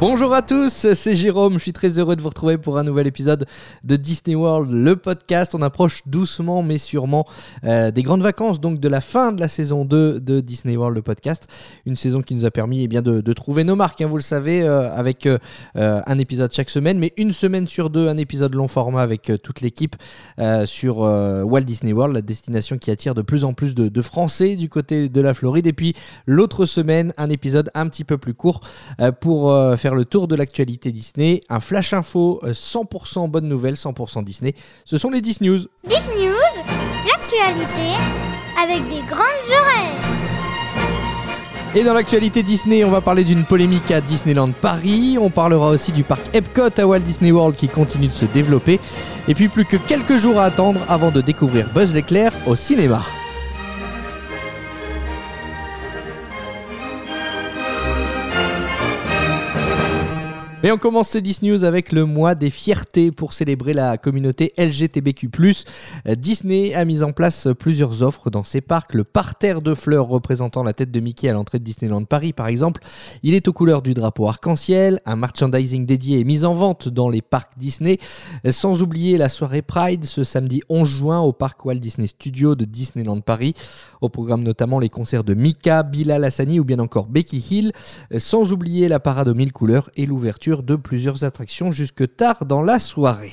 Bonjour à tous, c'est Jérôme, je suis très heureux de vous retrouver pour un nouvel épisode de Disney World, le podcast. On approche doucement mais sûrement euh, des grandes vacances, donc de la fin de la saison 2 de Disney World, le podcast. Une saison qui nous a permis eh bien, de, trouver nos marques, hein, vous le savez, euh, avec euh, un épisode chaque semaine, mais une semaine sur deux, un épisode long format avec toute l'équipe sur Walt Disney World, la destination qui attire de plus en plus de Français du côté de la Floride. Et puis l'autre semaine, un épisode un petit peu plus court pour faire le tour de l'actualité Disney, un flash info 100% bonne nouvelle, 100% Disney. Ce sont les Disney News. Disney News, l'actualité avec des grandes oreilles. Et dans l'actualité Disney, on va parler d'une polémique à Disneyland Paris. On parlera aussi du parc Epcot à Walt Disney World qui continue de se développer. Et puis plus que quelques jours à attendre avant de découvrir Buzz l'éclair au cinéma. Et on commence ces 10 news avec le mois des fiertés pour célébrer la communauté LGTBQ+. Disney a mis en place plusieurs offres dans ses parcs. Le parterre de fleurs représentant la tête de Mickey à l'entrée de Disneyland Paris, par exemple, il est aux couleurs du drapeau arc-en-ciel. Un merchandising dédié est mis en vente dans les parcs Disney. Sans oublier la soirée Pride ce samedi 11 juin au parc Walt Disney Studios de Disneyland Paris. Au programme notamment les concerts de Mika, Bilal Hassani ou bien encore Becky Hill. Sans oublier la parade aux mille couleurs et l'ouverture de plusieurs attractions jusque tard dans la soirée.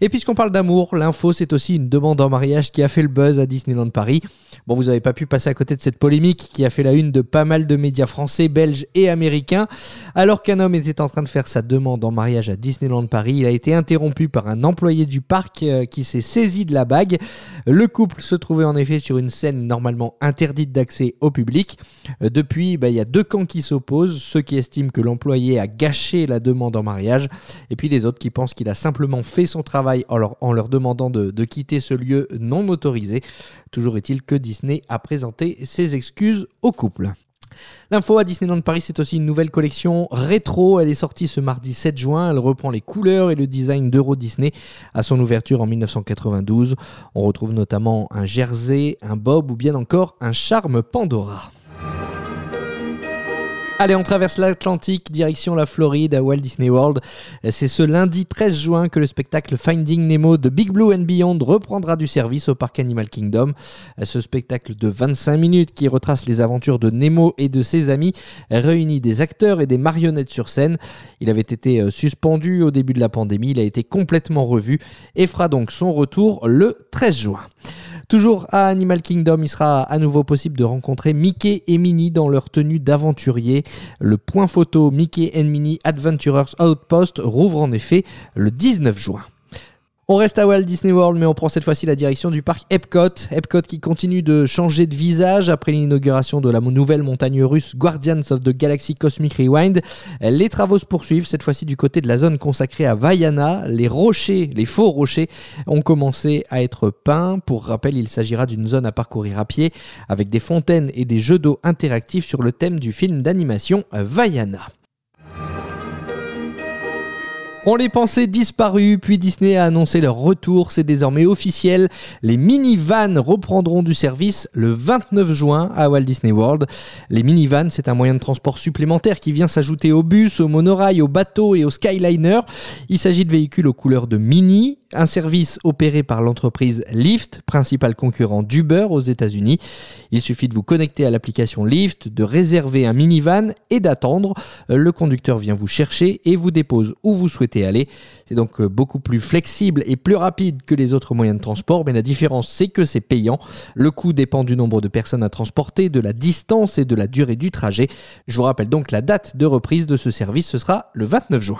Et puisqu'on parle d'amour, l'info c'est aussi une demande en mariage qui a fait le buzz à Disneyland Paris. Bon, vous n'avez pas pu passer à côté de cette polémique qui a fait la une de pas mal de médias français, belges et américains. Alors qu'un homme était en train de faire sa demande en mariage à Disneyland Paris, il a été interrompu par un employé du parc euh, qui s'est saisi de la bague. Le couple se trouvait en effet sur une scène normalement interdite d'accès au public. Euh, depuis, bah, il y a deux camps qui s'opposent, ceux qui estiment que l'employé a gâché la demande en mariage, et puis les autres qui pensent qu'il a simplement fait son travail en leur, demandant de, de, quitter ce lieu non autorisé. Toujours est-il que Disney a présenté ses excuses au couple. L'info à Disneyland Paris, c'est aussi une nouvelle collection rétro. Elle est sortie ce mardi 7 juin. Elle reprend les couleurs et le design d'Euro Disney à son ouverture en 1992. On retrouve notamment un jersey, un bob ou bien encore un charme Pandora. Allez, on traverse l'Atlantique, direction la Floride, à Walt Disney World. C'est ce lundi 13 juin que le spectacle Finding Nemo de Big Blue and Beyond reprendra du service au parc Animal Kingdom. Ce spectacle de 25 minutes qui retrace les aventures de Nemo et de ses amis réunit des acteurs et des marionnettes sur scène. Il avait été euh, suspendu au début de la pandémie, il a été complètement revu et fera donc son retour le 13 juin. Toujours à Animal Kingdom, il sera à nouveau possible de rencontrer Mickey et Minnie dans leur tenue d'aventurier. Le point photo Mickey and Minnie Adventurers Outpost rouvre en effet le 19 juin. On reste à Walt Disney World, mais on prend cette fois-ci la direction du parc Epcot. Epcot qui continue de changer de visage après l'inauguration de la nouvelle montagne russe Guardians of the Galaxy Cosmic Rewind. Les travaux se poursuivent, cette fois-ci du côté de la zone consacrée à Vaiana. Les rochers, les faux rochers, ont commencé à être peints. Pour rappel, il s'agira d'une zone à parcourir à pied avec des fontaines et des jeux d'eau interactifs sur le thème du film d'animation Vaiana. On les pensait disparus, puis Disney a annoncé leur retour, c'est désormais officiel. Les minivans reprendront du service le 29 juin à Walt Disney World. Les minivans, c'est un moyen de transport supplémentaire qui vient s'ajouter aux bus, aux monorails, aux bateaux et aux Skyliner. Il s'agit de véhicules aux couleurs de Mini, un service opéré par l'entreprise Lyft, principal concurrent d'Uber aux États-Unis. Il suffit de vous connecter à l'application Lyft, de réserver un minivan et d'attendre. Le conducteur vient vous chercher et vous dépose où vous souhaitez aller. C'est donc beaucoup plus flexible et plus rapide que les autres moyens de transport, mais la différence c'est que c'est payant. Le coût dépend du nombre de personnes à transporter, de la distance et de la durée du trajet. Je vous rappelle donc la date de reprise de ce service, ce sera le 29 juin.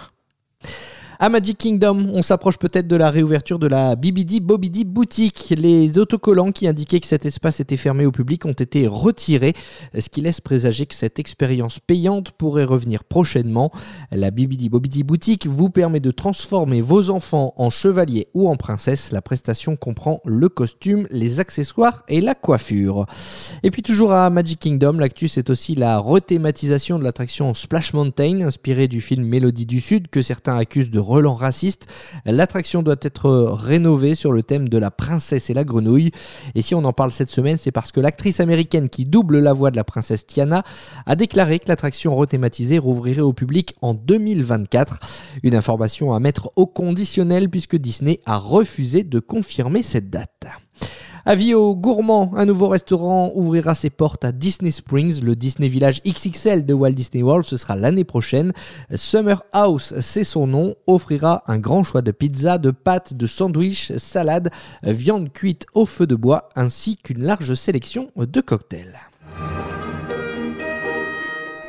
À Magic Kingdom, on s'approche peut-être de la réouverture de la BBD Bobidi boutique. Les autocollants qui indiquaient que cet espace était fermé au public ont été retirés, ce qui laisse présager que cette expérience payante pourrait revenir prochainement. La BBD Bobidi boutique vous permet de transformer vos enfants en chevaliers ou en princesses. La prestation comprend le costume, les accessoires et la coiffure. Et puis toujours à Magic Kingdom, l'actu c'est aussi la rethématisation de l'attraction Splash Mountain, inspirée du film Mélodie du Sud que certains accusent de relents raciste. L'attraction doit être rénovée sur le thème de la princesse et la grenouille. Et si on en parle cette semaine, c'est parce que l'actrice américaine qui double la voix de la princesse Tiana a déclaré que l'attraction rethématisée rouvrirait au public en 2024. Une information à mettre au conditionnel puisque Disney a refusé de confirmer cette date. Avis aux gourmands, un nouveau restaurant ouvrira ses portes à Disney Springs, le Disney Village XXL de Walt Disney World. Ce sera l'année prochaine. Summer House, c'est son nom, offrira un grand choix de pizzas, de pâtes, de sandwichs, salades, viande cuite au feu de bois, ainsi qu'une large sélection de cocktails.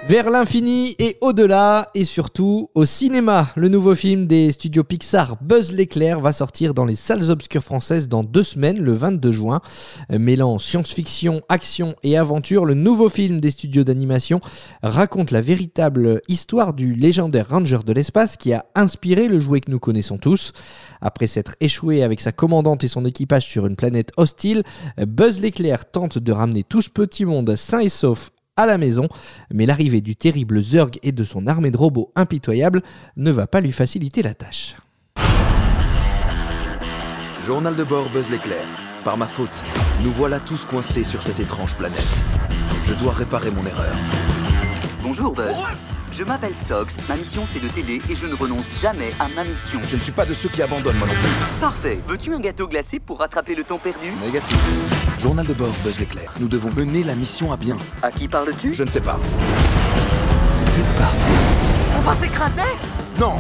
Vers l'infini et au-delà, et surtout au cinéma. Le nouveau film des studios Pixar, Buzz l'éclair, va sortir dans les salles obscures françaises dans deux semaines, le 22 juin. Mêlant science-fiction, action et aventure, le nouveau film des studios d'animation raconte la véritable histoire du légendaire ranger de l'espace qui a inspiré le jouet que nous connaissons tous. Après s'être échoué avec sa commandante et son équipage sur une planète hostile, Buzz l'éclair tente de ramener tout ce petit monde sain et sauf à la maison, mais l'arrivée du terrible Zurg et de son armée de robots impitoyables ne va pas lui faciliter la tâche. Journal de bord Buzz l'éclair. Par ma faute, nous voilà tous coincés sur cette étrange planète. Je dois réparer mon erreur. Bonjour Buzz. Je m'appelle Sox, ma mission c'est de t'aider et je ne renonce jamais à ma mission. Je ne suis pas de ceux qui abandonnent moi non plus. Parfait. Veux-tu un gâteau glacé pour rattraper le temps perdu? Négatif. Journal de bord Buzz l'éclair. Nous devons mener la mission à bien. À qui parles-tu? Je ne sais pas. C'est parti. On va s'écraser? Non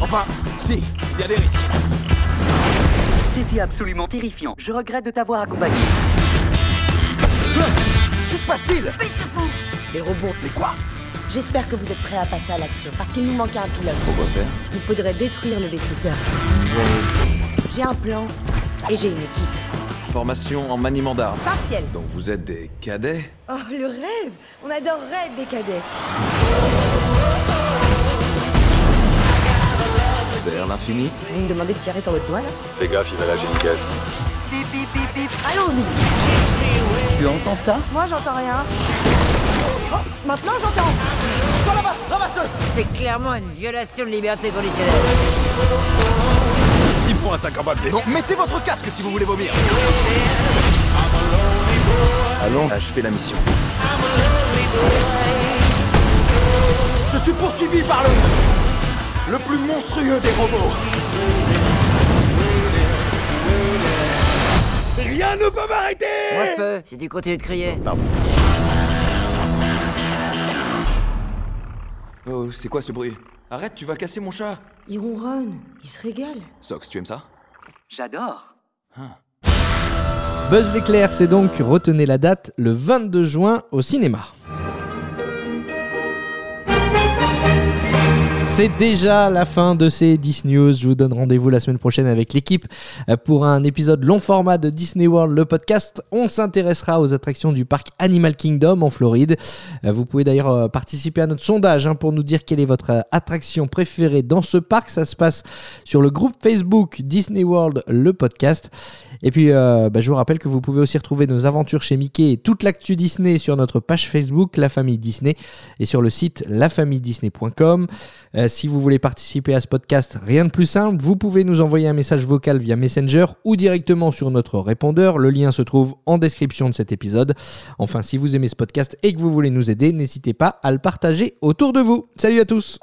Enfin, si, il y a des risques. C'était absolument terrifiant. Je regrette de t'avoir accompagné. Que se passe-t-il? Les robots. Mais quoi? J'espère que vous êtes prêts à passer à l'action, parce qu'il nous manque un pilote. Pourquoi faire? Il faudrait détruire le vaisseau. J'ai un plan et j'ai une équipe. Formation en maniement d'armes. Partiel. Donc vous êtes des cadets Oh, le rêve On adorerait être des cadets. Vers l'infini Vous me demandez de tirer sur votre doigt, là Fais gaffe, il va lâcher une caisse. Bip bip bip bip. Allons-y Tu entends ça Moi, j'entends rien. Oh, maintenant, j'entends C'est clairement une violation de liberté conditionnelle. Il faut un sac en papier. Bon, mettez votre casque si vous voulez vomir. Allons achever la mission. Je suis poursuivi par le... Le plus monstrueux des robots. Rien ne peut m'arrêter Moi je peux, si tu continues de crier. Oh, c'est quoi ce bruit? Arrête, tu vas casser mon chat. Il ronronne, il se régale. Sox, tu aimes ça? J'adore. Buzz l'éclair, c'est donc, retenez la date, le 22 juin au cinéma. C'est déjà la fin de ces 10 news. Je vous donne rendez-vous la semaine prochaine avec l'équipe euh, pour un épisode long format de Disney World, le podcast. On s'intéressera aux attractions du parc Animal Kingdom en Floride. Euh, Vous pouvez d'ailleurs euh, participer à notre sondage hein, pour nous dire quelle est votre attraction préférée dans ce parc. Ça se passe sur le groupe Facebook Disney World, le podcast. Et puis, bah, je vous rappelle que vous pouvez aussi retrouver nos aventures chez Mickey et toute l'actu Disney sur notre page Facebook, La Famille Disney, et sur le site lafamilledisney.com. Euh, si vous voulez participer à ce podcast, rien de plus simple, vous pouvez nous envoyer un message vocal via Messenger ou directement sur notre répondeur. Le lien se trouve en description de cet épisode. Enfin, si vous aimez ce podcast et que vous voulez nous aider, n'hésitez pas à le partager autour de vous. Salut à tous!